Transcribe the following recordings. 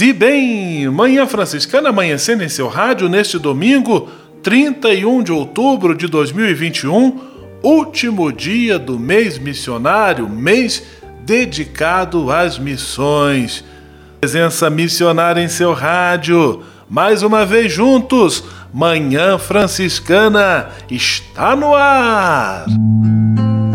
E bem! Manhã Franciscana amanhecendo em seu rádio neste domingo, 31 de outubro de 2021, último dia do mês missionário, mês dedicado às missões. Presença missionária em seu rádio. Mais uma vez juntos, Manhã Franciscana está no ar.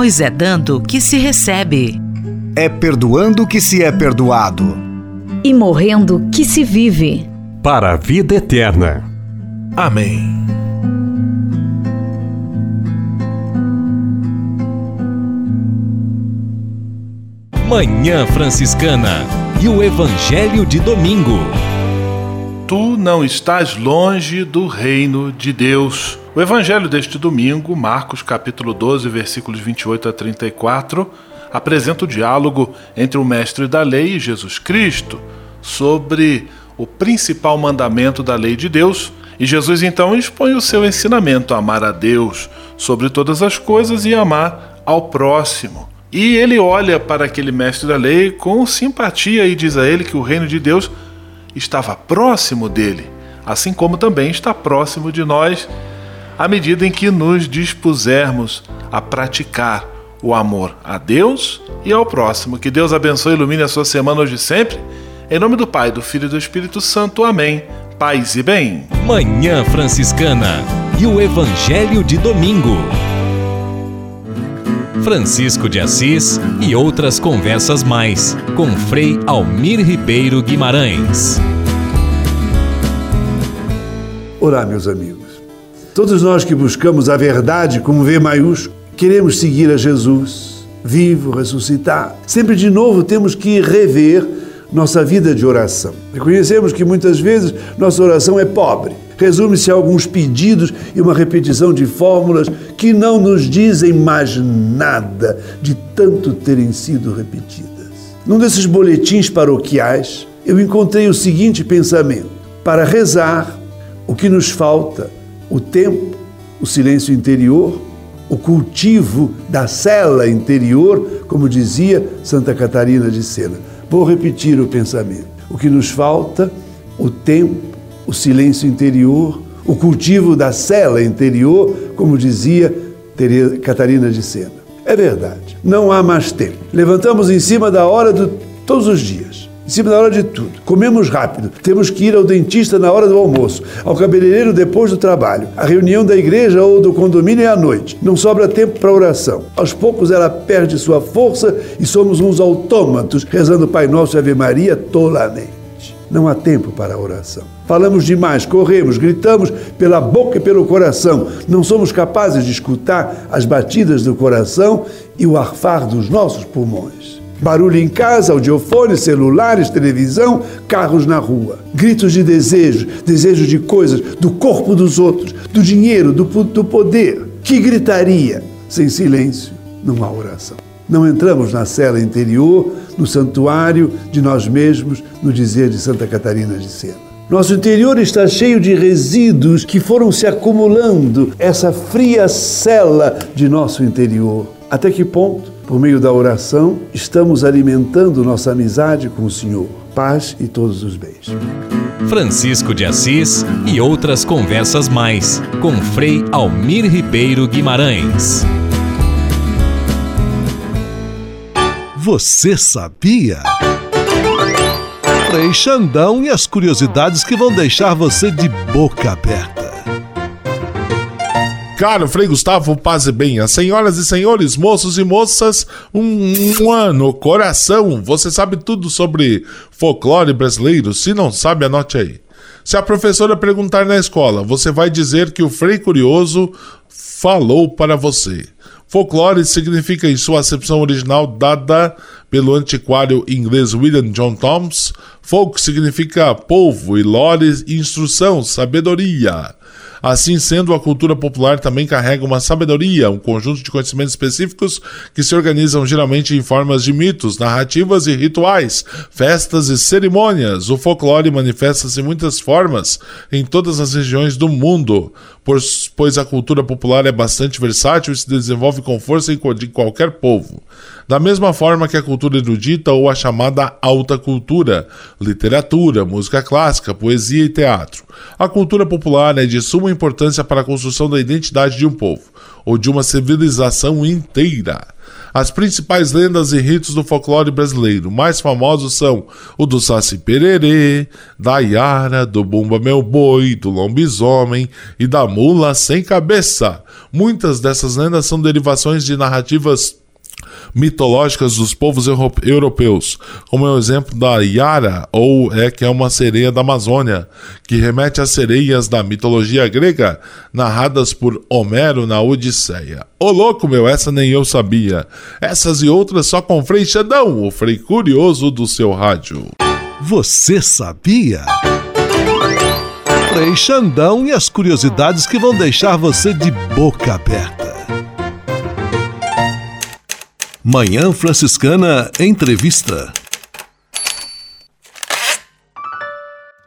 Pois é dando que se recebe. É perdoando que se é perdoado. E morrendo que se vive. Para a vida eterna. Amém. Manhã Franciscana e o Evangelho de Domingo. Tu não estás longe do reino de Deus. O Evangelho deste domingo, Marcos capítulo 12, versículos 28 a 34, apresenta o diálogo entre o mestre da lei e Jesus Cristo sobre o principal mandamento da lei de Deus. E Jesus então expõe o seu ensinamento: amar a Deus sobre todas as coisas e amar ao próximo. E ele olha para aquele mestre da lei com simpatia e diz a ele que o reino de Deus estava próximo dele, assim como também está próximo de nós, à medida em que nos dispusermos a praticar o amor a Deus e ao próximo. Que Deus abençoe e ilumine a sua semana hoje e sempre. Em nome do Pai, do Filho e do Espírito Santo. Amém. Paz e bem. Manhã Franciscana e o Evangelho de Domingo. Francisco de Assis e outras conversas mais com Frei Almir Ribeiro Guimarães. Olá, meus amigos. Todos nós que buscamos a verdade com V maiúsculo, queremos seguir a Jesus, vivo, ressuscitar. Sempre de novo temos que rever nossa vida de oração. Reconhecemos que muitas vezes nossa oração é pobre. Resume-se a alguns pedidos e uma repetição de fórmulas que não nos dizem mais nada de tanto terem sido repetidas. Num desses boletins paroquiais, eu encontrei o seguinte pensamento: para rezar, o que nos falta? O tempo, o silêncio interior, o cultivo da cela interior, como dizia Santa Catarina de Sena. Vou repetir o pensamento. O que nos falta? O tempo, o silêncio interior, o cultivo da cela interior, como dizia Catarina de Sena. É verdade, não há mais tempo. Levantamos em cima da hora de todos os dias, em cima da hora de tudo. Comemos rápido, temos que ir ao dentista na hora do almoço, ao cabeleireiro depois do trabalho, a reunião da igreja ou do condomínio é à noite. Não sobra tempo para oração. Aos poucos ela perde sua força e somos uns autômatos rezando Pai Nosso e Ave Maria tolamente. Não há tempo para a oração. Falamos demais, corremos, gritamos pela boca e pelo coração. Não somos capazes de escutar as batidas do coração e o arfar dos nossos pulmões. Barulho em casa, audiofone, celulares, televisão, carros na rua. Gritos de desejo, desejo de coisas, do corpo dos outros, do dinheiro, do, do poder. Que gritaria! Sem silêncio, não há oração. Não entramos na cela interior, no santuário de nós mesmos, no dizer de Santa Catarina de Sena. Nosso interior está cheio de resíduos que foram se acumulando, essa fria cela de nosso interior. Até que ponto, por meio da oração, estamos alimentando nossa amizade com o Senhor? Paz e todos os bens. Francisco de Assis e outras conversas mais com Frei Almir Ribeiro Guimarães. Você sabia? Frei Xandão e as curiosidades que vão deixar você de boca aberta. Caro Frei Gustavo, paz e bem. As senhoras e senhores, moços e moças, um, um ano, coração. Você sabe tudo sobre folclore brasileiro? Se não sabe, anote aí. Se a professora perguntar na escola, você vai dizer que o Frei Curioso falou para você. Folclore significa, em sua acepção original dada pelo antiquário inglês William John Thoms, folk significa povo e lore, instrução, sabedoria. Assim sendo, a cultura popular também carrega uma sabedoria, um conjunto de conhecimentos específicos que se organizam geralmente em formas de mitos, narrativas e rituais, festas e cerimônias. O folclore manifesta-se em muitas formas em todas as regiões do mundo, pois a cultura popular é bastante versátil e se desenvolve com força em qualquer povo. Da mesma forma que a cultura erudita ou a chamada alta cultura, literatura, música clássica, poesia e teatro. A cultura popular é de suma importância para a construção da identidade de um povo, ou de uma civilização inteira. As principais lendas e ritos do folclore brasileiro mais famosos são o do Saci Pererê, da Yara, do Bumba Meu Boi, do Lobisomem e da Mula Sem Cabeça. Muitas dessas lendas são derivações de narrativas mitológicas dos povos europeus, como é o exemplo da Yara, ou é que é uma sereia da Amazônia, que remete às sereias da mitologia grega, narradas por Homero na Odisseia. Ô louco, meu, essa nem eu sabia. Essas e outras só com Frei Xandão, o Frei Curioso do seu rádio. Você sabia? Frei Xandão e as curiosidades que vão deixar você de boca aberta. Manhã Franciscana Entrevista.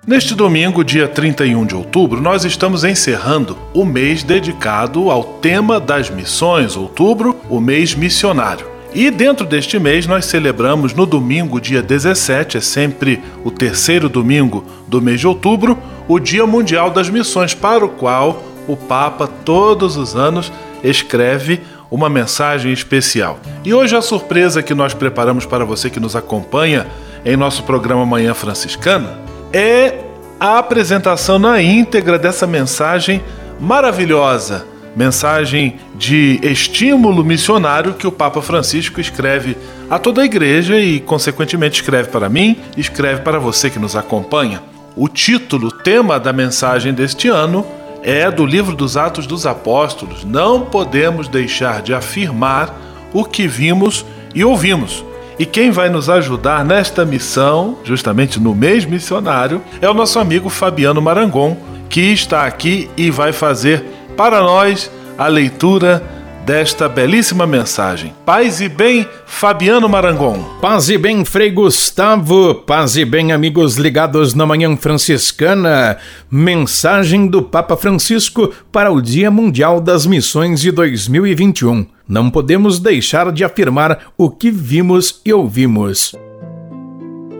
Neste domingo, dia 31 de outubro, nós estamos encerrando o mês dedicado ao tema das missões, outubro, o mês missionário. E dentro deste mês nós celebramos no domingo, dia 17, é sempre o terceiro domingo do mês de outubro, o Dia Mundial das Missões, para o qual o Papa todos os anos escreve uma mensagem especial. E hoje a surpresa que nós preparamos para você que nos acompanha em nosso programa Manhã Franciscana é a apresentação na íntegra dessa mensagem maravilhosa, mensagem de estímulo missionário que o Papa Francisco escreve a toda a igreja e, consequentemente, escreve para mim, escreve para você que nos acompanha. O título, tema da mensagem deste ano é do livro dos Atos dos Apóstolos. Não podemos deixar de afirmar o que vimos e ouvimos. E quem vai nos ajudar nesta missão, justamente no mês missionário, é o nosso amigo Fabiano Marangon, que está aqui e vai fazer para nós a leitura desta belíssima mensagem. Paz e bem, Fabiano Marangon. Paz e bem, Frei Gustavo. Paz e bem, amigos ligados na Manhã Franciscana. Mensagem do Papa Francisco para o Dia Mundial das Missões de 2021. Não podemos deixar de afirmar o que vimos e ouvimos.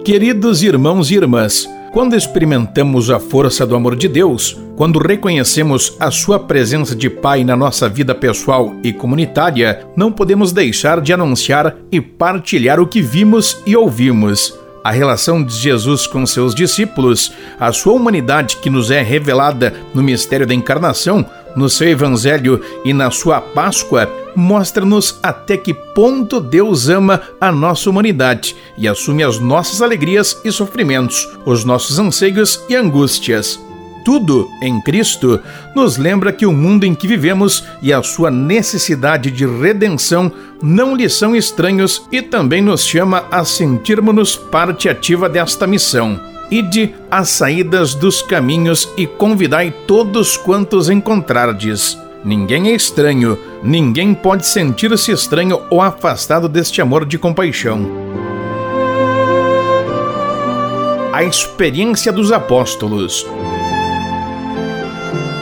Queridos irmãos e irmãs, quando experimentamos a força do amor de Deus, quando reconhecemos a Sua presença de Pai na nossa vida pessoal e comunitária, não podemos deixar de anunciar e partilhar o que vimos e ouvimos. A relação de Jesus com seus discípulos, a sua humanidade que nos é revelada no mistério da encarnação, no seu Evangelho e na sua Páscoa, mostra-nos até que ponto Deus ama a nossa humanidade e assume as nossas alegrias e sofrimentos, os nossos anseios e angústias. Tudo em Cristo nos lembra que o mundo em que vivemos e a sua necessidade de redenção não lhe são estranhos e também nos chama a sentirmos-nos parte ativa desta missão. Ide às saídas dos caminhos e convidai todos quantos encontrardes. Ninguém é estranho, ninguém pode sentir-se estranho ou afastado deste amor de compaixão. A experiência dos apóstolos.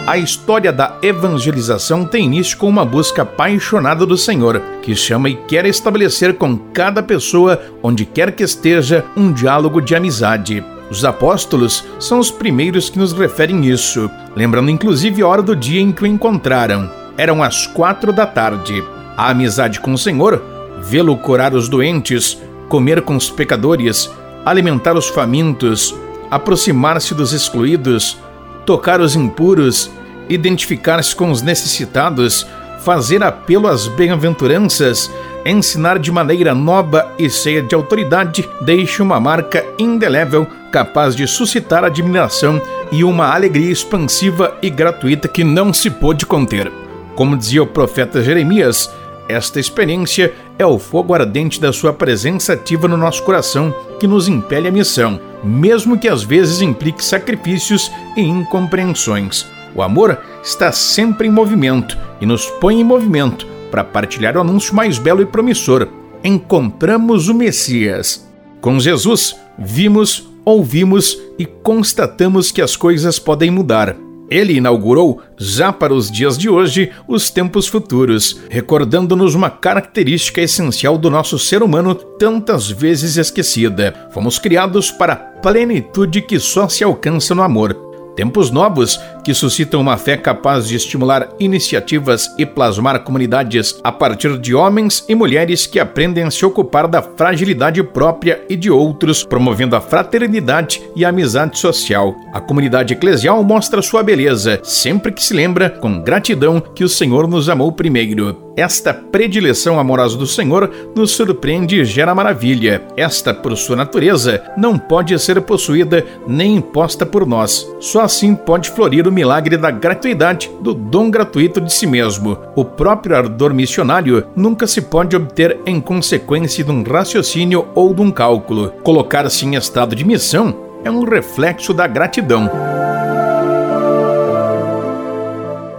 A história da evangelização tem início com uma busca apaixonada do Senhor, que chama e quer estabelecer com cada pessoa, onde quer que esteja, um diálogo de amizade. Os apóstolos são os primeiros que nos referem isso, lembrando inclusive a hora do dia em que o encontraram. Eram as quatro da tarde. A amizade com o Senhor, vê-lo curar os doentes, comer com os pecadores, alimentar os famintos, aproximar-se dos excluídos, tocar os impuros, identificar-se com os necessitados, fazer apelo às bem-aventuranças, ensinar de maneira nova e cheia de autoridade, deixa uma marca indelével capaz de suscitar admiração e uma alegria expansiva e gratuita que não se pôde conter. Como dizia o profeta Jeremias, esta experiência é o fogo ardente da sua presença ativa no nosso coração que nos impele à missão, mesmo que às vezes implique sacrifícios e incompreensões. O amor está sempre em movimento e nos põe em movimento para partilhar o anúncio mais belo e promissor. Encontramos o Messias. Com Jesus, vimos, ouvimos e constatamos que as coisas podem mudar. Ele inaugurou, já para os dias de hoje, os tempos futuros, recordando-nos uma característica essencial do nosso ser humano tantas vezes esquecida. Fomos criados para a plenitude que só se alcança no amor. Tempos novos que suscitam uma fé capaz de estimular iniciativas e plasmar comunidades a partir de homens e mulheres que aprendem a se ocupar da fragilidade própria e de outros, promovendo a fraternidade e a amizade social. A comunidade eclesial mostra sua beleza, sempre que se lembra, com gratidão, que o Senhor nos amou primeiro. Esta predileção amorosa do Senhor nos surpreende e gera maravilha. Esta, por sua natureza, não pode ser possuída nem imposta por nós. Só assim pode florir o milagre da gratuidade, do dom gratuito de si mesmo. O próprio ardor missionário nunca se pode obter em consequência de um raciocínio ou de um cálculo. Colocar-se em estado de missão é um reflexo da gratidão.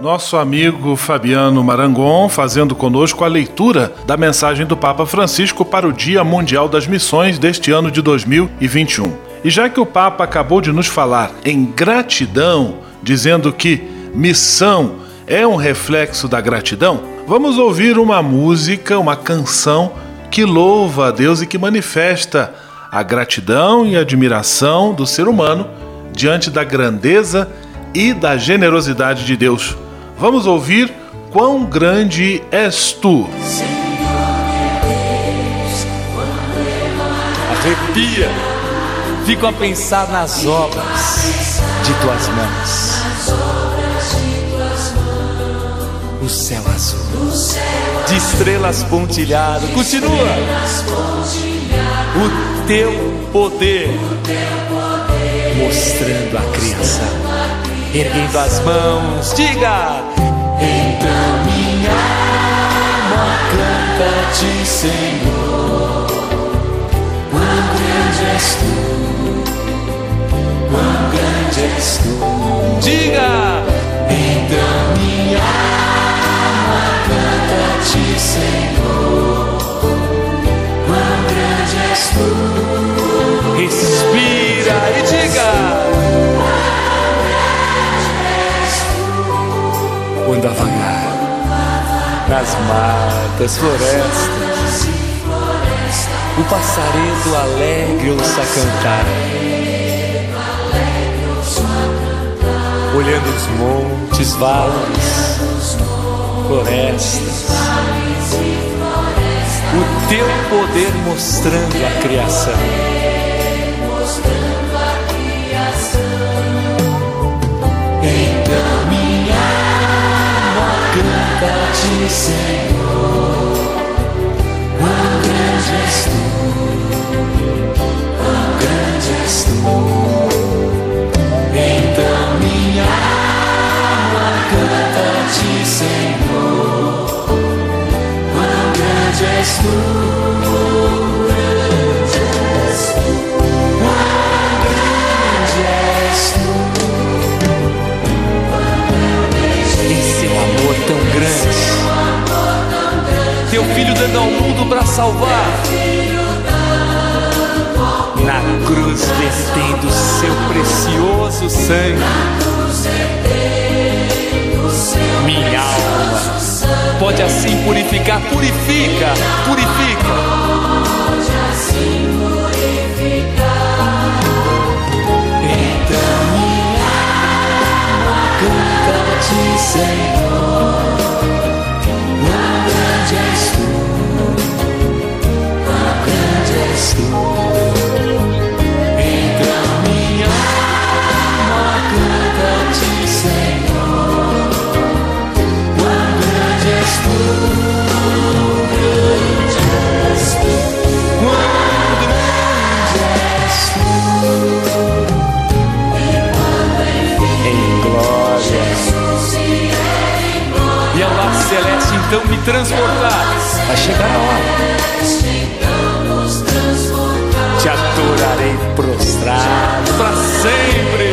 Nosso amigo Fabiano Marangon fazendo conosco a leitura da mensagem do Papa Francisco para o Dia Mundial das Missões deste ano de 2021. E já que o Papa acabou de nos falar em gratidão, dizendo que missão é um reflexo da gratidão, vamos ouvir uma música, uma canção que louva a Deus e que manifesta a gratidão e admiração do ser humano diante da grandeza e da generosidade de Deus. Vamos ouvir Quão Grande És Tu. Arrepia, fico a pensar nas obras de tuas mãos. O céu azul, de estrelas pontilhado, continua. O teu poder, mostrando a criação erguendo as mãos, diga: Então minha alma canta-te, Senhor. És tu, quão grande és tu. Diga: Então minha alma canta-te, Senhor. Quão grande és tu. Respira e diga. quando a vagar nas matas, florestas, o passaredo alegre ouça cantar, olhando os montes, vales, florestas, o teu poder mostrando a criação. ti, Senhor. Em seu amor tão grande, teu filho dando ao mundo para salvar. Na cruz vertendo seu precioso sangue. Minha alma pode assim purificar, purifica, purifica. Pode assim purificar. Então minha alma canta-te, Senhor. Quão grande és tu, quão grande és tu. Então me transportar. Vai chegar a hora. Te adorarei prostrado para sempre.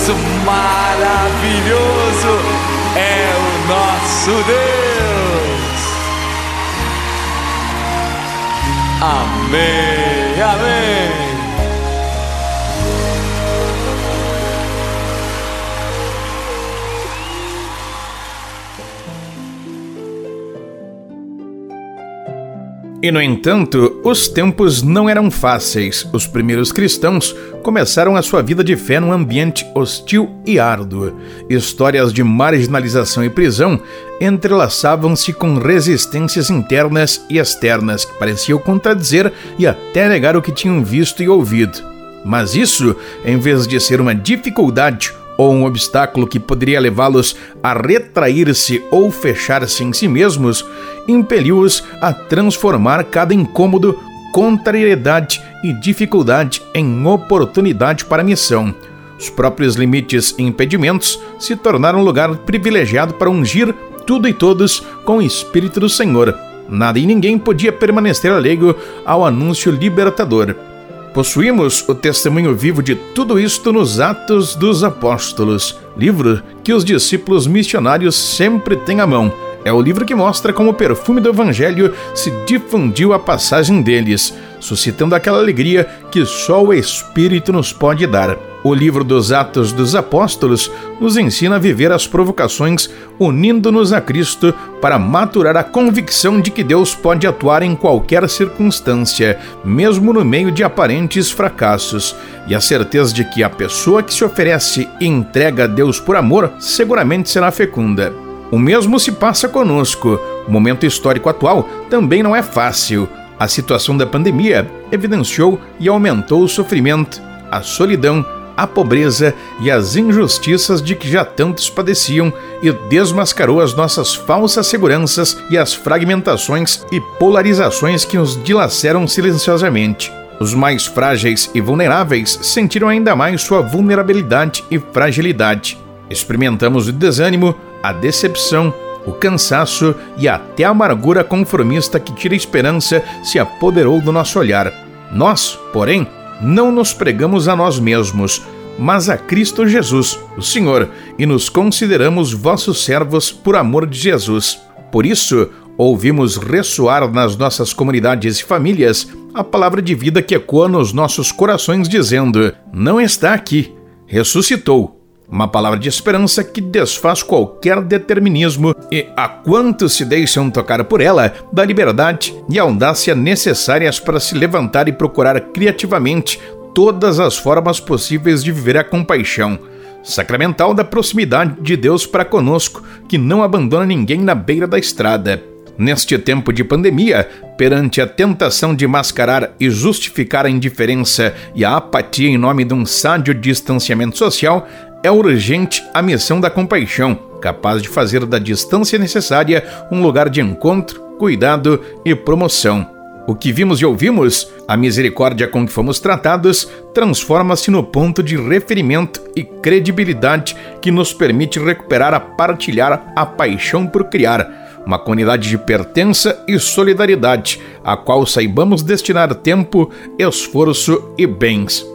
Poderoso, maravilhoso é o nosso Deus. Amém, amém. E no entanto, os tempos não eram fáceis. Os primeiros cristãos começaram a sua vida de fé num ambiente hostil e árduo. Histórias de marginalização e prisão entrelaçavam-se com resistências internas e externas que pareciam contradizer e até negar o que tinham visto e ouvido. Mas isso, em vez de ser uma dificuldade ou um obstáculo que poderia levá-los a retrair-se ou fechar-se em si mesmos, impeliu-os a transformar cada incômodo, contrariedade e dificuldade em oportunidade para a missão. Os próprios limites e impedimentos se tornaram um lugar privilegiado para ungir tudo e todos com o Espírito do Senhor. Nada e ninguém podia permanecer alheio ao anúncio libertador. Possuímos o testemunho vivo de tudo isto nos Atos dos Apóstolos, livro que os discípulos missionários sempre têm à mão. É o livro que mostra como o perfume do Evangelho se difundiu a passagem deles, suscitando aquela alegria que só o Espírito nos pode dar. O livro dos Atos dos Apóstolos nos ensina a viver as provocações unindo-nos a Cristo para maturar a convicção de que Deus pode atuar em qualquer circunstância, mesmo no meio de aparentes fracassos, e a certeza de que a pessoa que se oferece e entrega a Deus por amor seguramente será fecunda. O mesmo se passa conosco. O momento histórico atual também não é fácil. A situação da pandemia evidenciou e aumentou o sofrimento, a solidão, a pobreza e as injustiças de que já tantos padeciam e desmascarou as nossas falsas seguranças e as fragmentações e polarizações que nos dilaceram silenciosamente. Os mais frágeis e vulneráveis sentiram ainda mais sua vulnerabilidade e fragilidade. Experimentamos o desânimo, a decepção, o cansaço e até a amargura conformista que tira esperança se apoderou do nosso olhar. Nós, porém, não nos pregamos a nós mesmos, mas a Cristo Jesus, o Senhor, e nos consideramos vossos servos por amor de Jesus. Por isso, ouvimos ressoar nas nossas comunidades e famílias a palavra de vida que ecoa nos nossos corações, dizendo: Não está aqui, ressuscitou. Uma palavra de esperança que desfaz qualquer determinismo e, a quantos se deixam tocar por ela, dá liberdade e audácia necessárias para se levantar e procurar criativamente todas as formas possíveis de viver a compaixão sacramental da proximidade de Deus para conosco, que não abandona ninguém na beira da estrada. Neste tempo de pandemia, perante a tentação de mascarar e justificar a indiferença e a apatia em nome de um sádio distanciamento social, é urgente a missão da compaixão, capaz de fazer da distância necessária um lugar de encontro, cuidado e promoção. O que vimos e ouvimos, a misericórdia com que fomos tratados, transforma-se no ponto de referimento e credibilidade que nos permite recuperar a partilhar a paixão por criar uma comunidade de pertença e solidariedade, a qual saibamos destinar tempo, esforço e bens.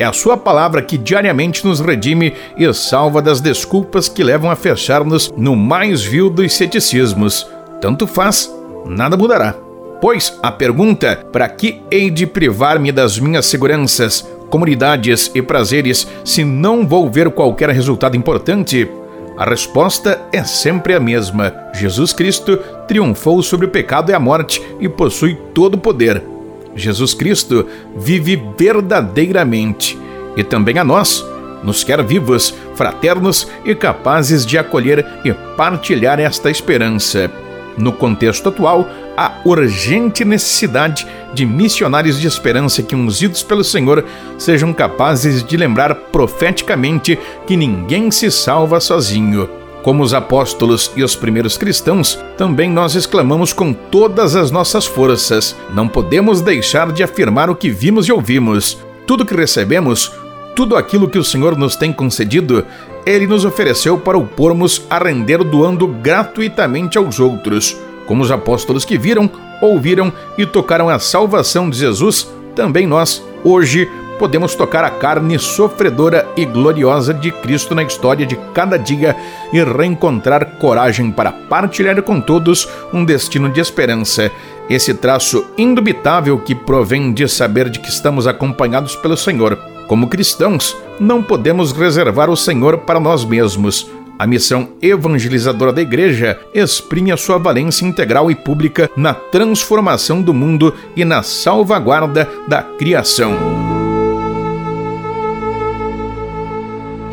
É a Sua palavra que diariamente nos redime e salva das desculpas que levam a fechar-nos no mais vil dos ceticismos. Tanto faz, nada mudará. Pois a pergunta: para que hei de privar-me das minhas seguranças, comunidades e prazeres se não vou ver qualquer resultado importante? A resposta é sempre a mesma. Jesus Cristo triunfou sobre o pecado e a morte e possui todo o poder. Jesus Cristo vive verdadeiramente e também a nós nos quer vivos, fraternos e capazes de acolher e partilhar esta esperança. No contexto atual, há urgente necessidade de missionários de esperança que, ungidos pelo Senhor, sejam capazes de lembrar profeticamente que ninguém se salva sozinho. Como os apóstolos e os primeiros cristãos, também nós exclamamos com todas as nossas forças: não podemos deixar de afirmar o que vimos e ouvimos. Tudo que recebemos, tudo aquilo que o Senhor nos tem concedido, Ele nos ofereceu para o pormos a render doando gratuitamente aos outros. Como os apóstolos que viram, ouviram e tocaram a salvação de Jesus, também nós, hoje, podemos tocar a carne sofredora e gloriosa de Cristo na história de cada dia e reencontrar coragem para partilhar com todos um destino de esperança. Esse traço indubitável que provém de saber de que estamos acompanhados pelo Senhor. Como cristãos, não podemos reservar o Senhor para nós mesmos a missão evangelizadora da Igreja exprime a sua valência integral e pública na transformação do mundo e na salvaguarda da criação.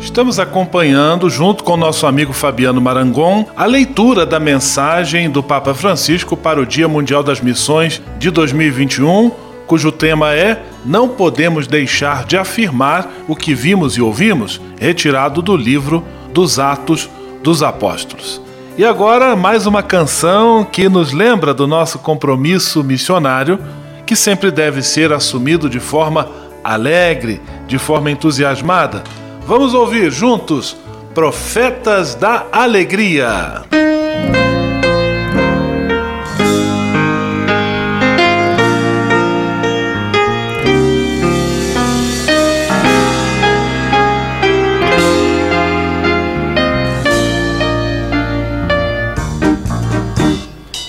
Estamos acompanhando, junto com nosso amigo Fabiano Marangon, a leitura da mensagem do Papa Francisco para o Dia Mundial das Missões de 2021, cujo tema é Não podemos deixar de afirmar o que vimos e ouvimos, retirado do livro dos Atos dos Apóstolos. E agora, mais uma canção que nos lembra do nosso compromisso missionário, que sempre deve ser assumido de forma alegre, de forma entusiasmada. Vamos ouvir juntos Profetas da Alegria.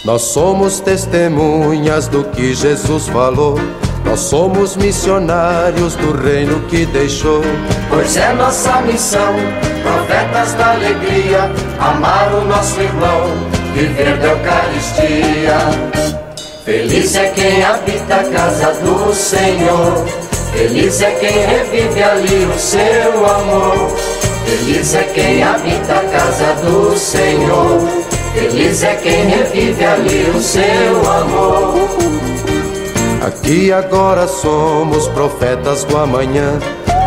Nós somos testemunhas do que Jesus falou. Nós somos missionários do reino que deixou. Pois é nossa missão, profetas da alegria, amar o nosso irmão, viver da Eucaristia. Feliz é quem habita a casa do Senhor. Feliz é quem revive ali o seu amor. Feliz é quem habita a casa do Senhor. Feliz é quem revive ali o seu amor. Aqui agora somos profetas do amanhã,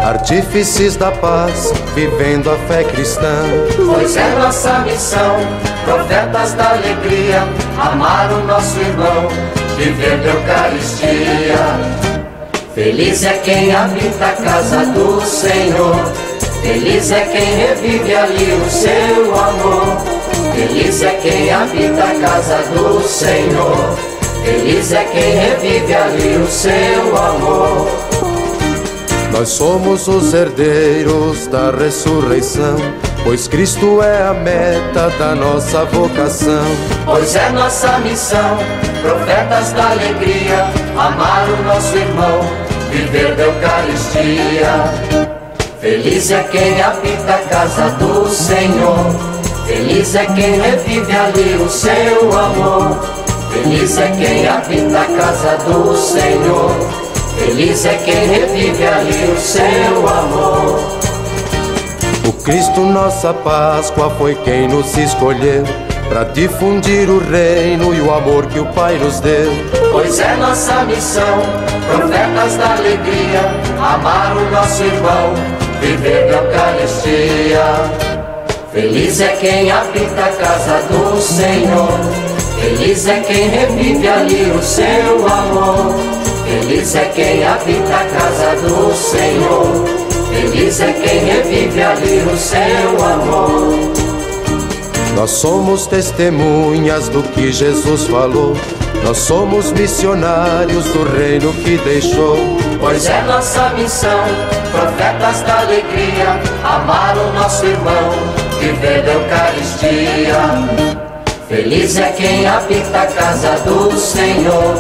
artífices da paz, vivendo a fé cristã. Pois é nossa missão, profetas da alegria, amar o nosso irmão, viver da Eucaristia. Feliz é quem habita a casa do Senhor, feliz é quem revive ali o seu amor. Feliz é quem habita a casa do Senhor. Feliz é quem revive ali o seu amor. Nós somos os herdeiros da ressurreição, pois Cristo é a meta da nossa vocação. Pois é nossa missão, profetas da alegria, amar o nosso irmão, viver da Eucaristia. Feliz é quem habita a casa do Senhor. Feliz é quem revive ali o seu amor. Feliz é quem habita a casa do Senhor. Feliz é quem revive ali o seu amor. O Cristo, nossa Páscoa, foi quem nos escolheu. para difundir o reino e o amor que o Pai nos deu. Pois é nossa missão, profetas da alegria, amar o nosso irmão, viver da Eucaristia. Feliz é quem habita a casa do Senhor, feliz é quem revive ali o seu amor. Feliz é quem habita a casa do Senhor, feliz é quem revive ali o seu amor. Nós somos testemunhas do que Jesus falou. Nós somos missionários do reino que deixou. Pois é nossa missão, profetas da alegria, amar o nosso irmão, viver da Eucaristia. Feliz é quem habita a casa do Senhor.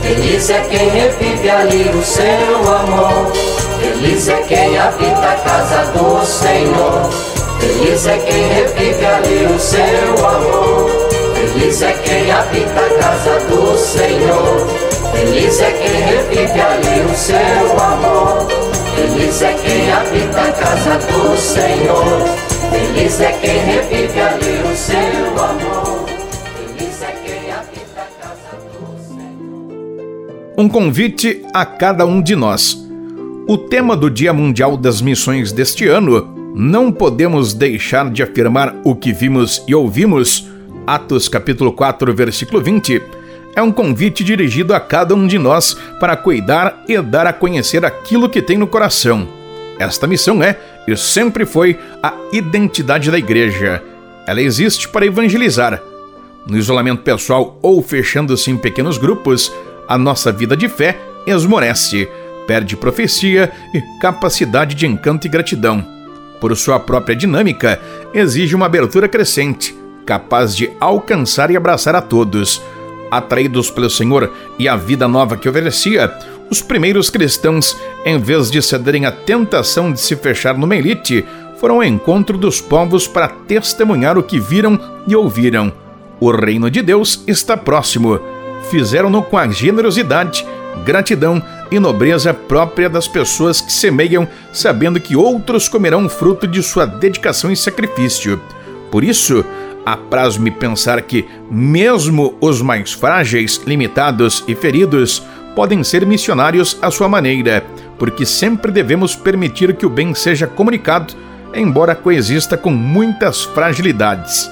Feliz é quem revive ali o seu amor. Feliz é quem habita a casa do Senhor. Feliz é quem revive ali o seu amor. Feliz é quem habita a casa do Senhor. Feliz é quem revive ali o seu amor. Feliz é quem habita a casa do Senhor. Feliz é quem revive ali o seu amor. Um convite a cada um de nós. O tema do Dia Mundial das Missões deste ano não podemos deixar de afirmar o que vimos e ouvimos. Atos capítulo 4, versículo 20. É um convite dirigido a cada um de nós para cuidar e dar a conhecer aquilo que tem no coração. Esta missão é e sempre foi a identidade da igreja. Ela existe para evangelizar. No isolamento pessoal ou fechando-se em pequenos grupos, a nossa vida de fé esmorece, perde profecia e capacidade de encanto e gratidão por sua própria dinâmica, exige uma abertura crescente, capaz de alcançar e abraçar a todos. Atraídos pelo Senhor e a vida nova que oferecia, os primeiros cristãos, em vez de cederem à tentação de se fechar numa elite, foram ao encontro dos povos para testemunhar o que viram e ouviram. O reino de Deus está próximo. Fizeram-no com a generosidade, gratidão e nobreza própria das pessoas que semeiam, sabendo que outros comerão fruto de sua dedicação e sacrifício. Por isso, apraz-me pensar que, mesmo os mais frágeis, limitados e feridos, podem ser missionários à sua maneira, porque sempre devemos permitir que o bem seja comunicado, embora coexista com muitas fragilidades.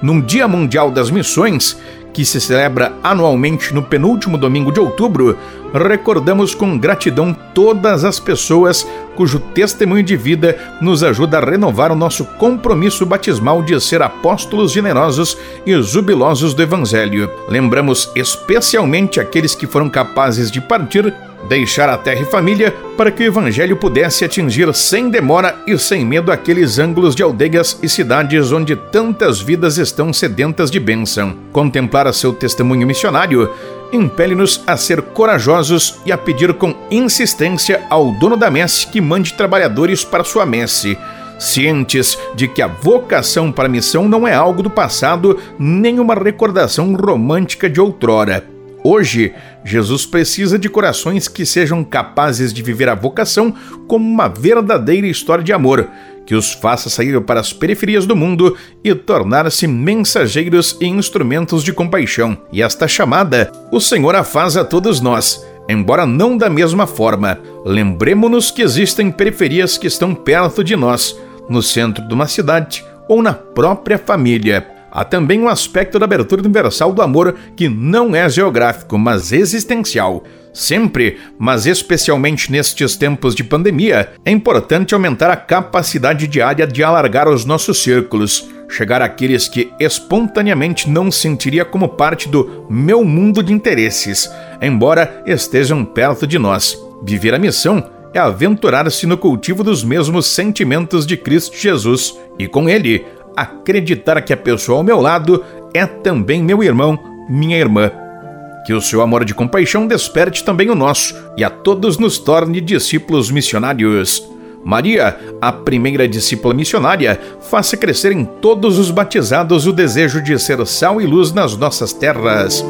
Num Dia Mundial das Missões, que se celebra anualmente no penúltimo domingo de outubro, recordamos com gratidão todas as pessoas cujo testemunho de vida nos ajuda a renovar o nosso compromisso batismal de ser apóstolos generosos e jubilosos do Evangelho. Lembramos especialmente aqueles que foram capazes de partir deixar a terra e família para que o evangelho pudesse atingir sem demora e sem medo aqueles ângulos de aldeias e cidades onde tantas vidas estão sedentas de bênção. Contemplar seu testemunho missionário impele-nos a ser corajosos e a pedir com insistência ao dono da messe que mande trabalhadores para sua messe cientes de que a vocação para a missão não é algo do passado, nem uma recordação romântica de outrora. Hoje, Jesus precisa de corações que sejam capazes de viver a vocação como uma verdadeira história de amor, que os faça sair para as periferias do mundo e tornar-se mensageiros e instrumentos de compaixão. E esta chamada, o Senhor a faz a todos nós, embora não da mesma forma. Lembremos-nos que existem periferias que estão perto de nós, no centro de uma cidade ou na própria família. Há também um aspecto da abertura universal do amor que não é geográfico, mas existencial. Sempre, mas especialmente nestes tempos de pandemia, é importante aumentar a capacidade diária de alargar os nossos círculos, chegar àqueles que espontaneamente não sentiria como parte do meu mundo de interesses, embora estejam perto de nós. Viver a missão é aventurar-se no cultivo dos mesmos sentimentos de Cristo Jesus e, com ele, acreditar que a pessoa ao meu lado é também meu irmão, minha irmã. Que o seu amor de compaixão desperte também o nosso e a todos nos torne discípulos missionários. Maria, a primeira discípula missionária, faça crescer em todos os batizados o desejo de ser sal e luz nas nossas terras.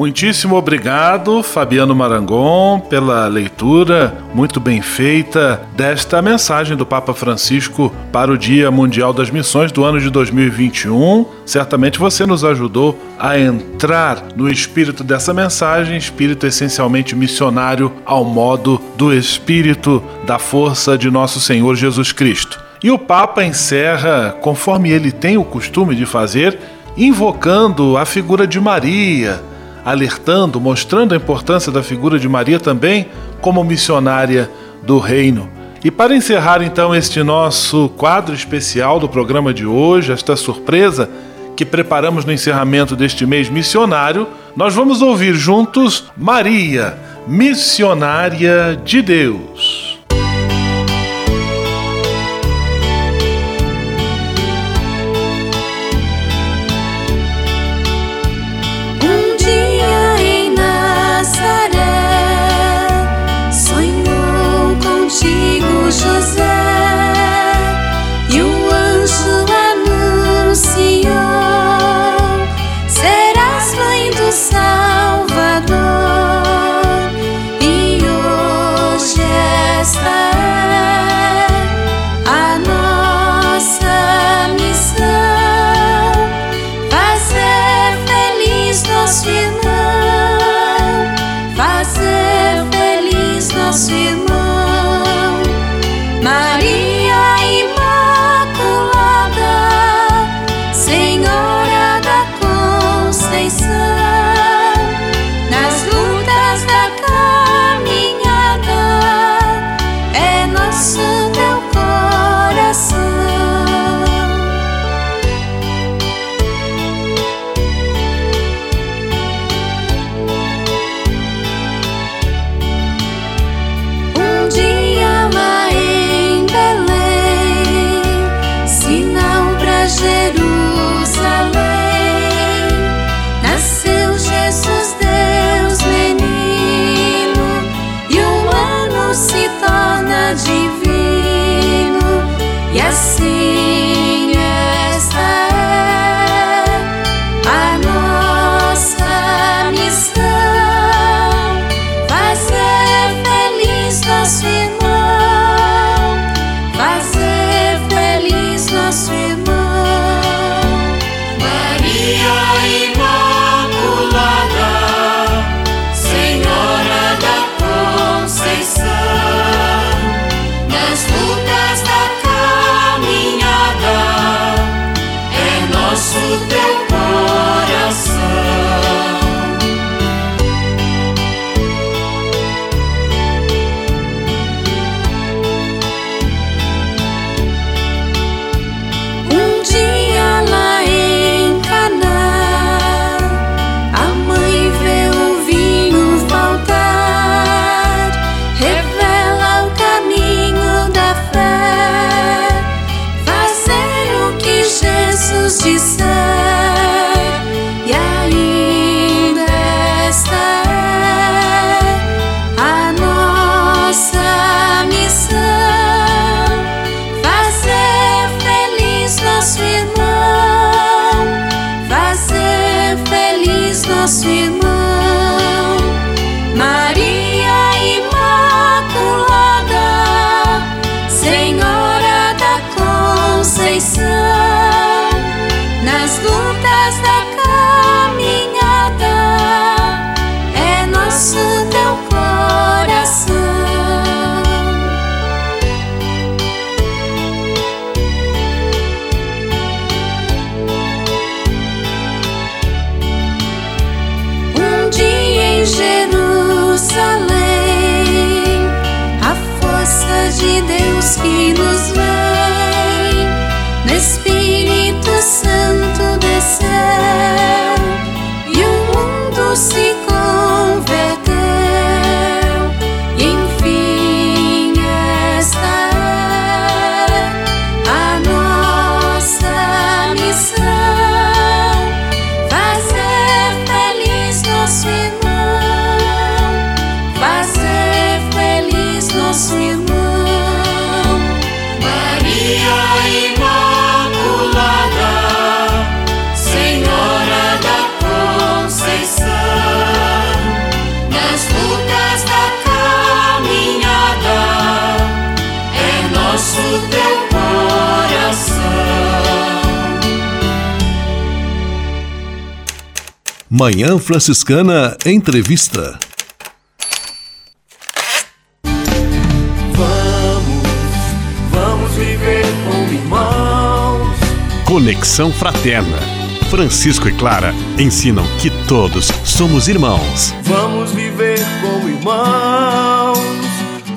Muitíssimo obrigado, Fabiano Marangon, pela leitura muito bem feita desta mensagem do Papa Francisco para o Dia Mundial das Missões do ano de 2021. Certamente você nos ajudou a entrar no espírito dessa mensagem, espírito essencialmente missionário ao modo do espírito da força de nosso Senhor Jesus Cristo. E o Papa encerra, conforme ele tem o costume de fazer, invocando a figura de Maria, alertando, mostrando a importância da figura de Maria também como missionária do reino. E para encerrar então este nosso quadro especial do programa de hoje, esta surpresa que preparamos no encerramento deste mês missionário, nós vamos ouvir juntos Maria, missionária de Deus. Manhã Franciscana Entrevista. Vamos, vamos viver como irmãos. Conexão Fraterna. Francisco e Clara ensinam que todos somos irmãos. Vamos viver como irmãos.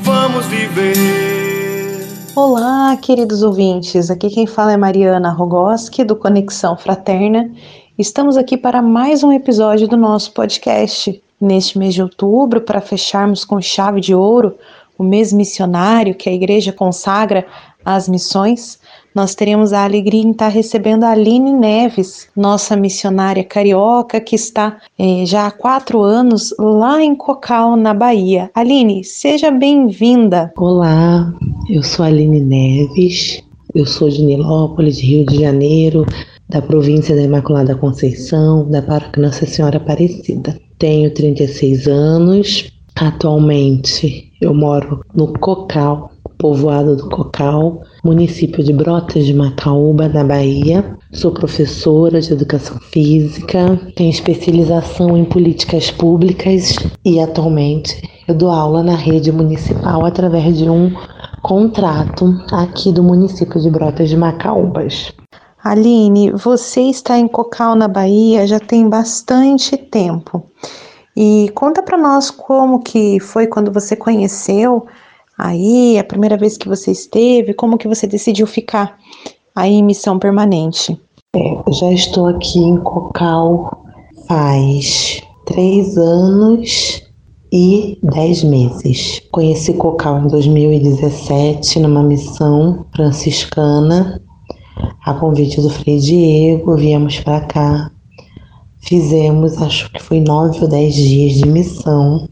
Vamos viver. Olá, queridos ouvintes. Aqui quem fala é Mariana Rogoski, do Conexão Fraterna. Estamos aqui para mais um episódio do nosso podcast. Neste mês de outubro, para fecharmos com chave de ouro o mês missionário que a igreja consagra às missões, nós teremos a alegria em estar recebendo a Aline Neves, nossa missionária carioca, que está eh, já há quatro anos lá em Cocal, na Bahia. Aline, seja bem-vinda. Olá, eu sou a Aline Neves, eu sou de Nilópolis, Rio de Janeiro, da província da Imaculada Conceição, da Paróquia Nossa Senhora Aparecida. Tenho 36 anos, atualmente eu moro no Cocal, povoado do Cocal, município de Brotas de Macaúba, na Bahia. Sou professora de educação física, tenho especialização em políticas públicas e atualmente eu dou aula na rede municipal através de um contrato aqui do município de Brotas de Macaúbas. Aline, você está em Cocal, na Bahia, já tem bastante tempo. E conta para nós como que foi quando você conheceu aí, a primeira vez que você esteve, como que você decidiu ficar aí em missão permanente? É, já estou aqui em Cocal faz três anos e dez meses. Conheci Cocal em 2017 numa missão franciscana, a convite do Frei Diego, viemos para cá. Fizemos, acho que foi nove ou dez dias de missão.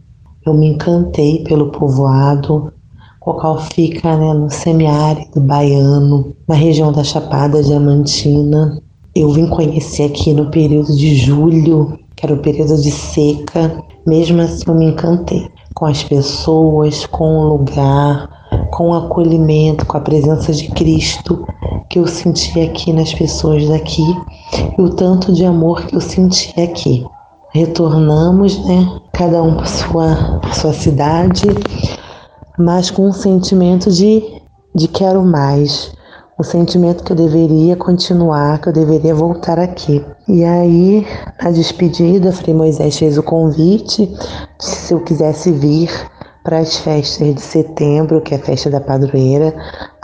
Eu me encantei pelo povoado, Cocal fica né, no semiárido baiano, na região da Chapada Diamantina. Eu vim conhecer aqui no período de julho, que era o período de seca. Mesmo assim, eu me encantei com as pessoas, com o lugar, com o acolhimento, com a presença de Cristo que eu senti aqui nas pessoas daqui e o tanto de amor que eu senti aqui. Retornamos, né? Cada um para sua, sua cidade, mas com um sentimento de, de quero mais, um sentimento que eu deveria continuar, que eu deveria voltar aqui. E aí, na despedida, Frei Moisés fez o convite se eu quisesse vir para as festas de setembro, que é a festa da padroeira,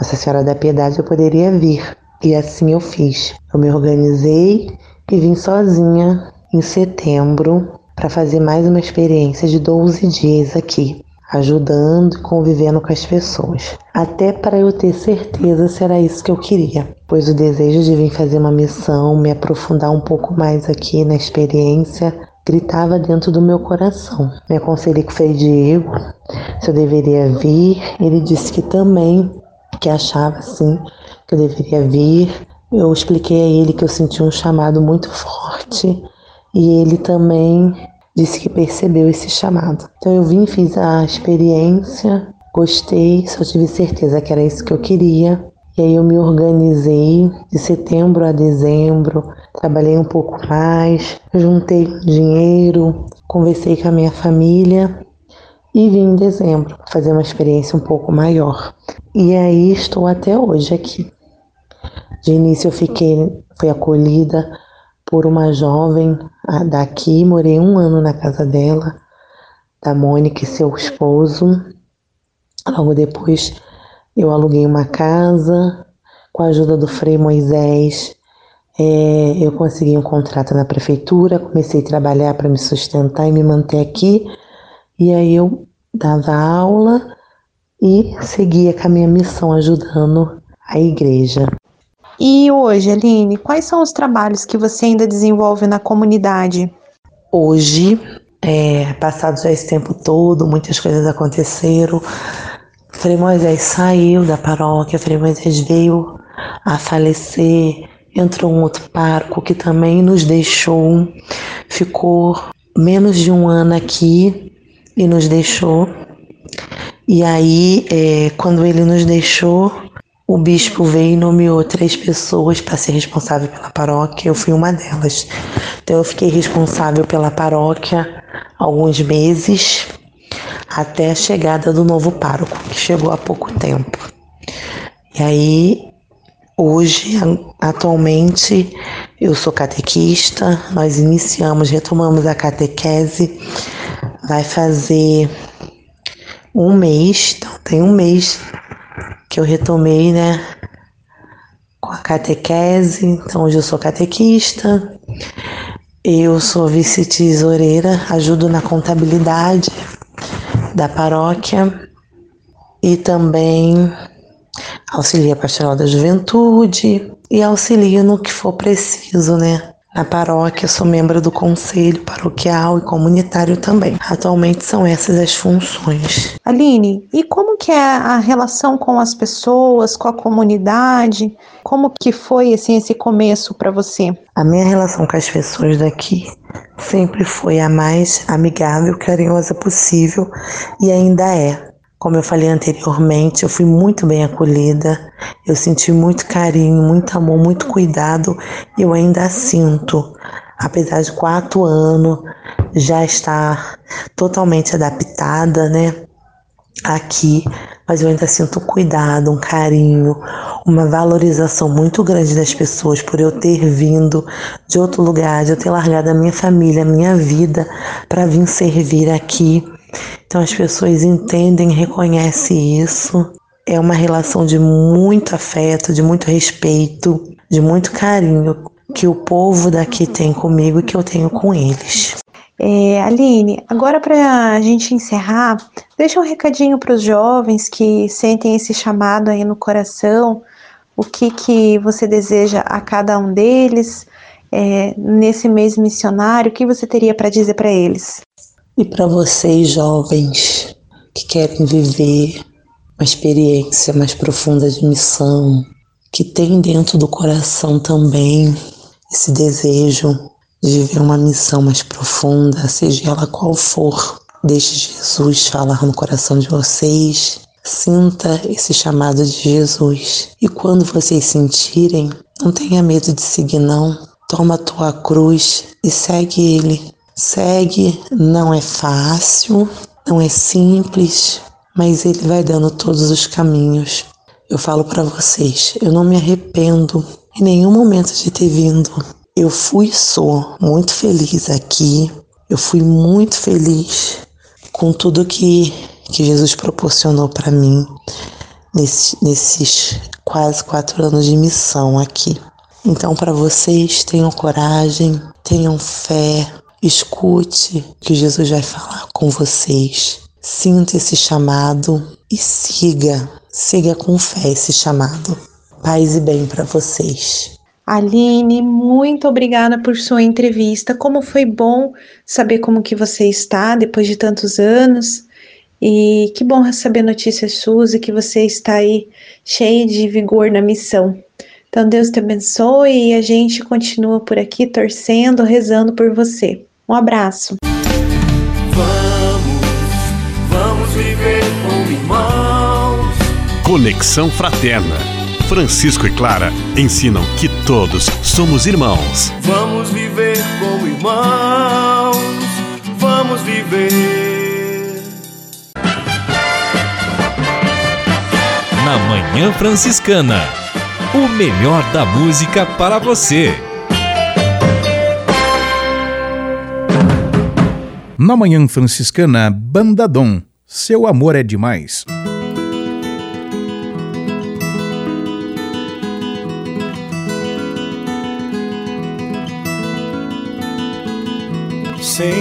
Nossa Senhora da Piedade, eu poderia vir. E assim eu fiz. Eu me organizei e vim sozinha em setembro para fazer mais uma experiência de 12 dias aqui ajudando e convivendo com as pessoas. Até para eu ter certeza se era isso que eu queria, pois o desejo de vir fazer uma missão, me aprofundar um pouco mais aqui na experiência, gritava dentro do meu coração. Me aconselhei com o Frei Diego se eu deveria vir, ele disse que também, que achava assim, que eu deveria vir. Eu expliquei a ele que eu senti um chamado muito forte e ele também disse que percebeu esse chamado. Então eu vim, fiz a experiência, gostei, só tive certeza que era isso que eu queria. E aí eu me organizei de setembro a dezembro, trabalhei um pouco mais, juntei dinheiro, conversei com a minha família e vim em dezembro fazer uma experiência um pouco maior. E aí estou até hoje aqui. De início eu fiquei, fui acolhida por uma jovem daqui, morei um ano na casa dela, da Mônica e seu esposo. Logo depois eu aluguei uma casa, com a ajuda do Frei Moisés, é, eu consegui um contrato na prefeitura, comecei a trabalhar para me sustentar e me manter aqui. E aí eu dava aula e seguia com a minha missão ajudando a igreja. E hoje, Aline, quais são os trabalhos que você ainda desenvolve na comunidade? Hoje, é, passado já esse tempo todo, muitas coisas aconteceram. Frei Moisés saiu da paróquia, Frei Moisés veio a falecer, entrou um outro parco que também nos deixou, ficou menos de um ano aqui e nos deixou. E aí, é, quando ele nos deixou, o bispo veio e nomeou três pessoas para ser responsável pela paróquia. Eu fui uma delas. Então eu fiquei responsável pela paróquia alguns meses até a chegada do novo pároco, que chegou há pouco tempo. E aí, hoje, atualmente, eu sou catequista, nós iniciamos, retomamos a catequese, vai fazer um mês, então tem um mês que eu retomei, né, com a catequese. Então, hoje eu sou catequista, eu sou vice-tesoureira, ajudo na contabilidade da paróquia e também auxilio a pastoral da juventude e auxilio no que for preciso, né? Na paróquia, sou membro do conselho paroquial e comunitário também. Atualmente são essas as funções. Aline, e como que é a relação com as pessoas, com a comunidade? Como que foi assim esse começo para você? A minha relação com as pessoas daqui sempre foi a mais amigável, carinhosa possível e ainda é. Como eu falei anteriormente, eu fui muito bem acolhida, eu senti muito carinho, muito amor, muito cuidado e eu ainda sinto, apesar de quatro anos, já estar totalmente adaptada, né? Aqui, mas eu ainda sinto cuidado, um carinho, uma valorização muito grande das pessoas por eu ter vindo de outro lugar, de eu ter largado a minha família, a minha vida para vir servir aqui então as pessoas entendem, reconhecem isso. É uma relação de muito afeto, de muito respeito, de muito carinho que o povo daqui tem comigo e que eu tenho com eles. É, Aline, agora para a gente encerrar, deixa um recadinho para os jovens que sentem esse chamado aí no coração. O que que você deseja a cada um deles é, nesse mês missionário? O que você teria para dizer para eles? E para vocês, jovens, que querem viver uma experiência mais profunda de missão, que tem dentro do coração também esse desejo de viver uma missão mais profunda, seja ela qual for, deixe Jesus falar no coração de vocês. Sinta esse chamado de Jesus. E quando vocês sentirem, não tenha medo de seguir, não. Toma a tua cruz e segue Ele. Segue, não é fácil, não é simples, mas ele vai dando todos os caminhos. Eu falo para vocês, eu não me arrependo em nenhum momento de ter vindo. Eu fui e sou muito feliz aqui. Eu fui muito feliz com tudo que, que Jesus proporcionou para mim nesse, nesses quase quatro anos de missão aqui. Então, para vocês, tenham coragem, tenham fé, Escute que Jesus vai falar com vocês. Sinta esse chamado e siga, siga com fé esse chamado. Paz e bem para vocês. Aline, muito obrigada por sua entrevista. Como foi bom saber como que você está depois de tantos anos. E que bom receber notícias suas e que você está aí cheio de vigor na missão. Então Deus te abençoe e a gente continua por aqui torcendo, rezando por você. Um abraço. Vamos, vamos viver como irmãos. Conexão Fraterna. Francisco e Clara ensinam que todos somos irmãos. Vamos viver como irmãos. Vamos viver. Na Manhã Franciscana. O melhor da música para você. Na Manhã Franciscana, Bandadom, Seu Amor é Demais. Sei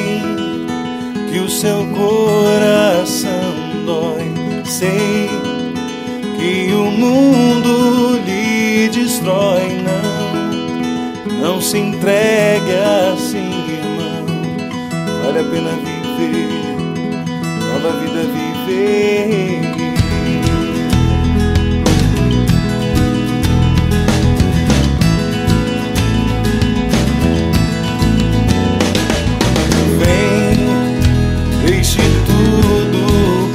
que o seu coração dói, sei que o mundo lhe destrói. Não, não se entregue assim vale a pena viver, nova vida viver. Vem, deixe tudo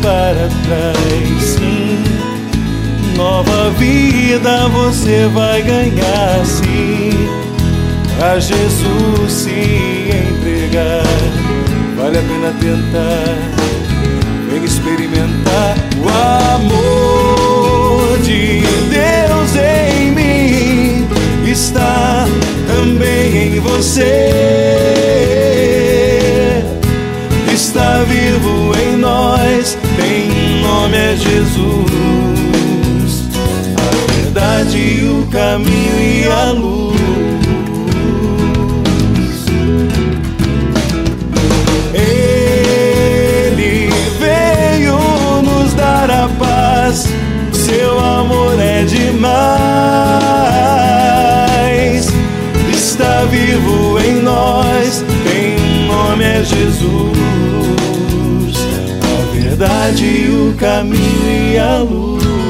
para trás, sim, nova vida você vai ganhar sim. A Jesus entregar, vale a pena tentar. Vem experimentar o amor de Deus em mim. Está também em você. Está vivo em nós, tem nome é Jesus. A verdade, o caminho e a luz. Vivo em nós, tem nome é Jesus. A verdade, o caminho e a luz.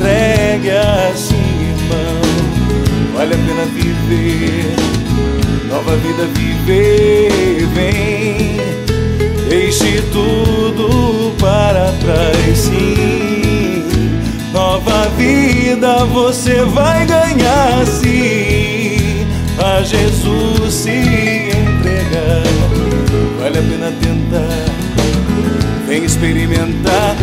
Entregue assim, irmão. Vale a pena viver, nova vida viver. Vem, deixe tudo para trás, sim. Nova vida você vai ganhar sim. A Jesus se entregar, vale a pena tentar. Vem experimentar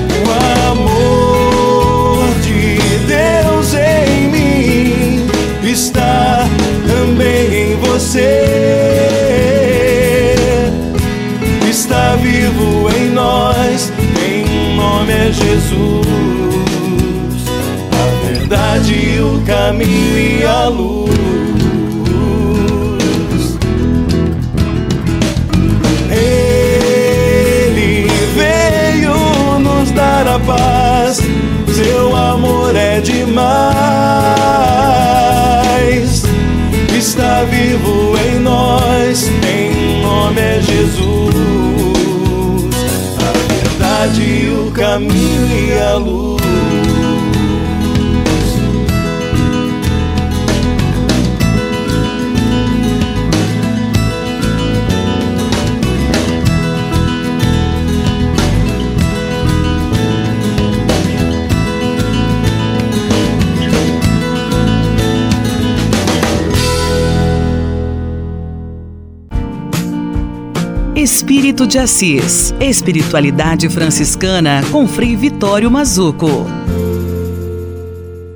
Jesus a verdade, o caminho e a luz. Ele veio nos dar a paz, seu amor é demais. Está vivo em nós, o caminho e a luz. Espírito de Assis. Espiritualidade franciscana com Frei Vitório Mazuco.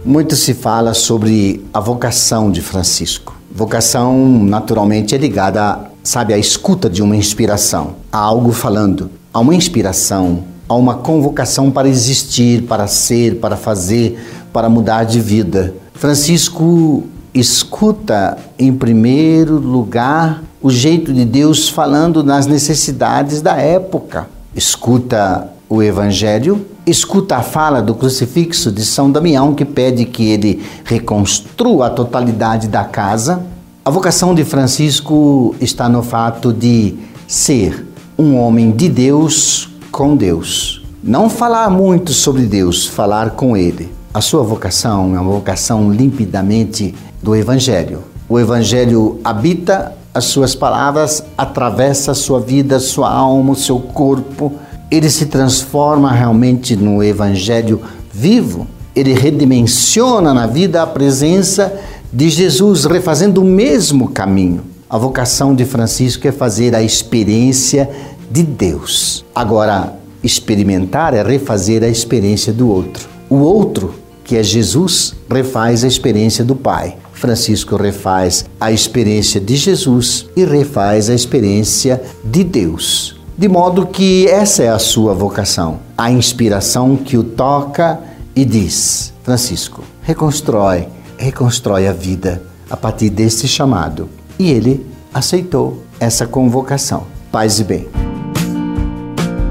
Muito se fala sobre a vocação de Francisco. Vocação, naturalmente, é ligada, sabe, à escuta de uma inspiração, a algo falando, a uma inspiração, a uma convocação para existir, para ser, para fazer, para mudar de vida. Francisco escuta, em primeiro lugar, o jeito de Deus falando nas necessidades da época. Escuta o Evangelho, escuta a fala do crucifixo de São Damião, que pede que ele reconstrua a totalidade da casa. A vocação de Francisco está no fato de ser um homem de Deus com Deus. Não falar muito sobre Deus, falar com Ele. A sua vocação é uma vocação limpidamente do Evangelho. O Evangelho habita as suas palavras, atravessa a sua vida, sua alma, o seu corpo. Ele se transforma realmente no Evangelho vivo. Ele redimensiona na vida a presença de Jesus, refazendo o mesmo caminho. A vocação de Francisco é fazer a experiência de Deus. Agora, experimentar é refazer a experiência do outro. O outro, que é Jesus, refaz a experiência do Pai. Francisco refaz a experiência de Jesus e refaz a experiência de Deus. De modo que essa é a sua vocação, a inspiração que o toca e diz: Francisco, reconstrói, reconstrói a vida a partir desse chamado. E ele aceitou essa convocação. Paz e bem.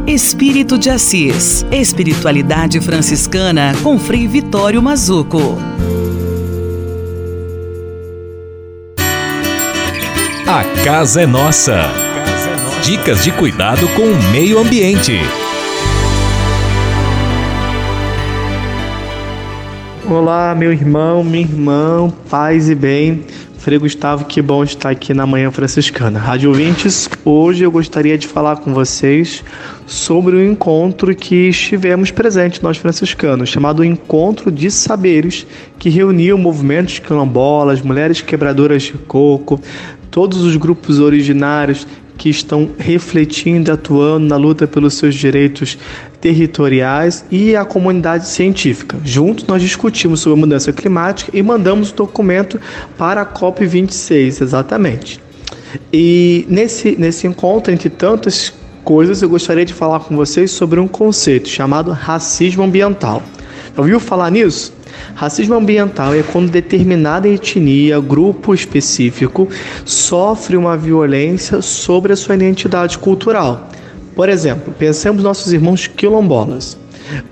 Espírito de Assis. Espiritualidade franciscana com Frei Vitório Mazuco. A casa é nossa. Dicas de cuidado com o meio ambiente. Olá, meu irmão, minha irmã, paz e bem. Frei Gustavo, que bom estar aqui na Manhã Franciscana. Rádio ouvintes, hoje eu gostaria de falar com vocês sobre o encontro que estivemos presentes nós franciscanos, chamado Encontro de Saberes, que reuniu movimentos quilombolas, mulheres quebradoras de coco, todos os grupos originários que estão refletindo e atuando na luta pelos seus direitos territoriais e a comunidade científica. Juntos nós discutimos sobre a mudança climática e mandamos o documento para a COP26, exatamente. E nesse, nesse encontro, entre tantas coisas, eu gostaria de falar com vocês sobre um conceito chamado racismo ambiental. Ouviu falar nisso? Racismo ambiental é quando determinada etnia, grupo específico, sofre uma violência sobre a sua identidade cultural. Por exemplo, pensemos nossos irmãos quilombolas.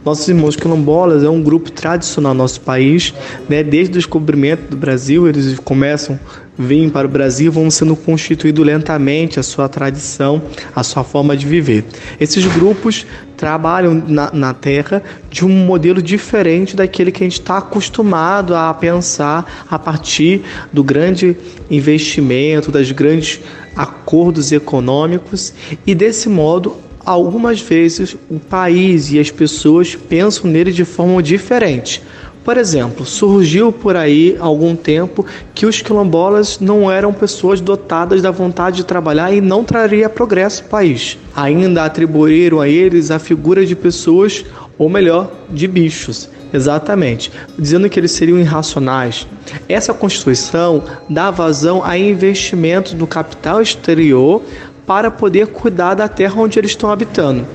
Nossos irmãos quilombolas é um grupo tradicional no nosso país, né? desde o descobrimento do Brasil, eles começam vêm para o Brasil vão sendo constituídos lentamente a sua tradição, a sua forma de viver. Esses grupos trabalham na, na terra de um modelo diferente daquele que a gente está acostumado a pensar a partir do grande investimento, das grandes acordos econômicos e desse modo algumas vezes o país e as pessoas pensam nele de forma diferente. Por exemplo, surgiu por aí algum tempo que os quilombolas não eram pessoas dotadas da vontade de trabalhar e não traria progresso ao país. Ainda atribuíram a eles a figura de pessoas, ou melhor, de bichos. Exatamente, dizendo que eles seriam irracionais. Essa Constituição dá vazão a investimentos no capital exterior para poder cuidar da terra onde eles estão habitando.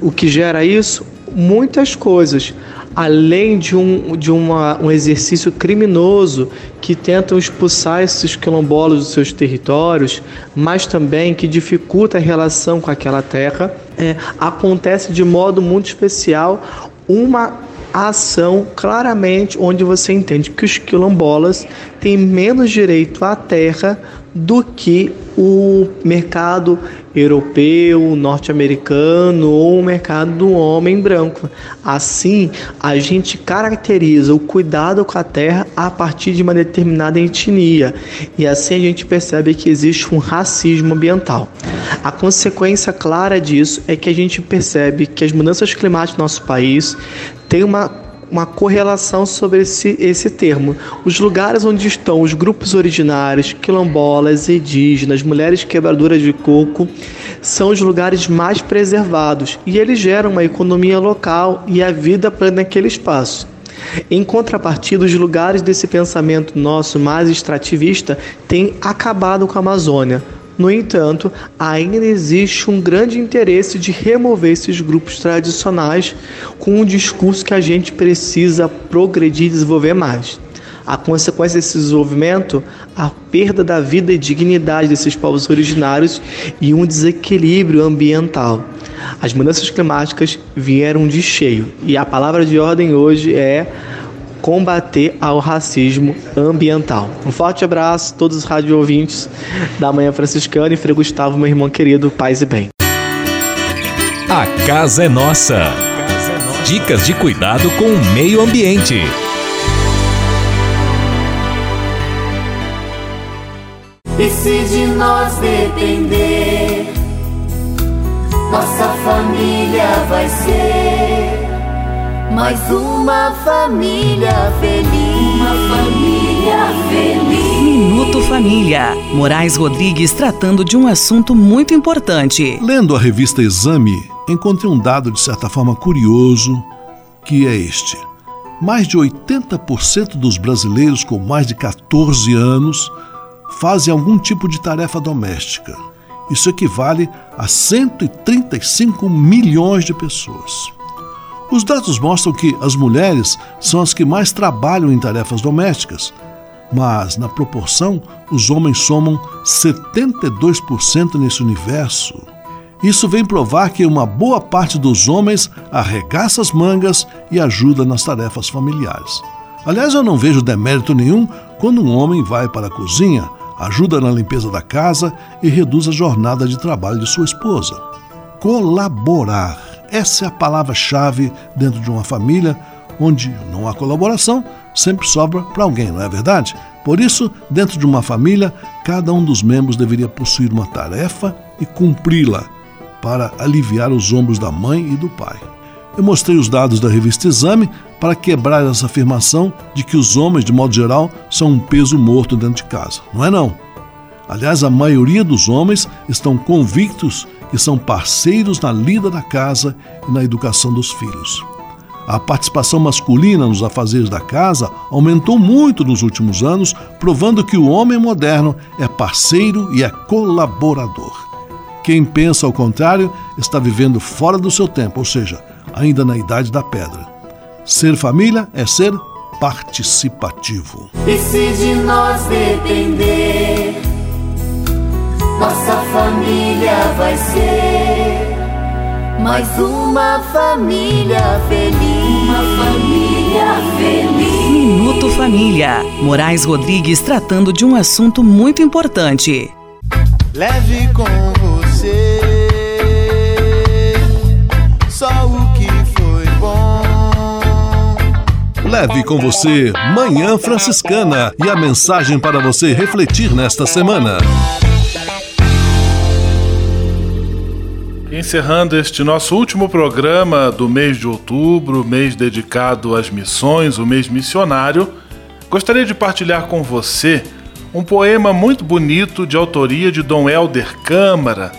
O que gera isso? Muitas coisas além de um, de uma, um exercício criminoso que tentam expulsar esses quilombolas dos seus territórios, mas também que dificulta a relação com aquela terra, é, acontece de modo muito especial uma ação claramente onde você entende que os quilombolas têm menos direito à terra do que o mercado europeu, norte-americano ou o mercado do homem branco. Assim, a gente caracteriza o cuidado com a terra a partir de uma determinada etnia e assim a gente percebe que existe um racismo ambiental. A consequência clara disso é que a gente percebe que as mudanças climáticas no nosso país têm uma uma correlação sobre esse, esse termo. Os lugares onde estão os grupos originários, quilombolas, indígenas, mulheres quebradoras de coco, são os lugares mais preservados e eles geram uma economia local e a vida plena naquele espaço. Em contrapartida, os lugares desse pensamento nosso mais extrativista têm acabado com a Amazônia, no entanto, ainda existe um grande interesse de remover esses grupos tradicionais com um discurso que a gente precisa progredir e desenvolver mais. A consequência desse desenvolvimento, a perda da vida e dignidade desses povos originários e um desequilíbrio ambiental. As mudanças climáticas vieram de cheio e a palavra de ordem hoje é combater ao racismo ambiental. Um forte abraço a todos os rádio ouvintes da Manhã Franciscana e Frei Gustavo, meu irmão querido, paz e bem. A casa é nossa. Dicas de cuidado com o meio ambiente. E se de nós depender, nossa família vai ser mais uma família feliz. Uma família feliz. Minuto Família. Moraes Rodrigues tratando de um assunto muito importante. Lendo a revista Exame, encontrei um dado de certa forma curioso, que é este. Mais de 80% dos brasileiros com mais de 14 anos fazem algum tipo de tarefa doméstica. Isso equivale a 135 milhões de pessoas. Os dados mostram que as mulheres são as que mais trabalham em tarefas domésticas, mas na proporção os homens somam 72% nesse universo. Isso vem provar que uma boa parte dos homens arregaça as mangas e ajuda nas tarefas familiares. Aliás, eu não vejo demérito nenhum quando um homem vai para a cozinha, ajuda na limpeza da casa e reduz a jornada de trabalho de sua esposa. Colaborar. Essa é a palavra-chave dentro de uma família onde não há colaboração, sempre sobra para alguém, não é verdade? Por isso, dentro de uma família, cada um dos membros deveria possuir uma tarefa e cumpri-la para aliviar os ombros da mãe e do pai. Eu mostrei os dados da revista Exame para quebrar essa afirmação de que os homens, de modo geral, são um peso morto dentro de casa. Não é não. Aliás, a maioria dos homens estão convictos que são parceiros na lida da casa e na educação dos filhos. A participação masculina nos afazeres da casa aumentou muito nos últimos anos, provando que o homem moderno é parceiro e é colaborador. Quem pensa ao contrário está vivendo fora do seu tempo, ou seja, ainda na idade da pedra. Ser família é ser participativo. E se de nós depender, nossa família vai ser mais uma família feliz. Uma família feliz. Minuto Família. Moraes Rodrigues tratando de um assunto muito importante. Leve com você só o que foi bom. Leve com você Manhã Franciscana e a mensagem para você refletir nesta semana. Encerrando este nosso último programa do mês de outubro, mês dedicado às missões, o mês missionário, gostaria de partilhar com você um poema muito bonito de autoria de Dom Helder Câmara,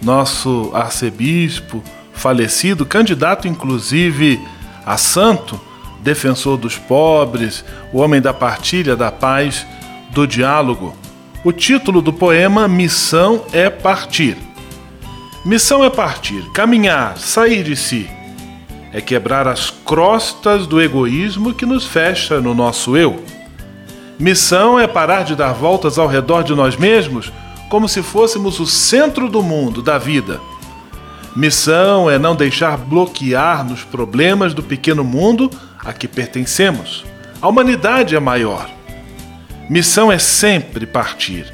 nosso arcebispo falecido, candidato inclusive a santo, defensor dos pobres, o homem da partilha, da paz, do diálogo. O título do poema Missão é Partir. Missão é partir, caminhar, sair de si. É quebrar as crostas do egoísmo que nos fecha no nosso eu. Missão é parar de dar voltas ao redor de nós mesmos como se fôssemos o centro do mundo, da vida. Missão é não deixar bloquear nos problemas do pequeno mundo a que pertencemos. A humanidade é maior. Missão é sempre partir,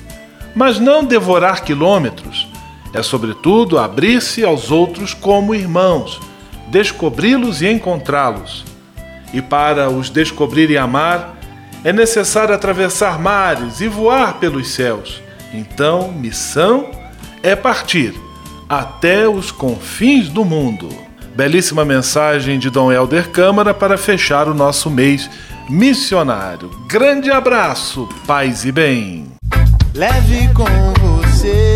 mas não devorar quilômetros. É, sobretudo, abrir-se aos outros como irmãos, descobri-los e encontrá-los. E para os descobrir e amar, é necessário atravessar mares e voar pelos céus. Então, missão é partir até os confins do mundo. Belíssima mensagem de Dom Helder Câmara para fechar o nosso mês missionário. Grande abraço, paz e bem. Leve com você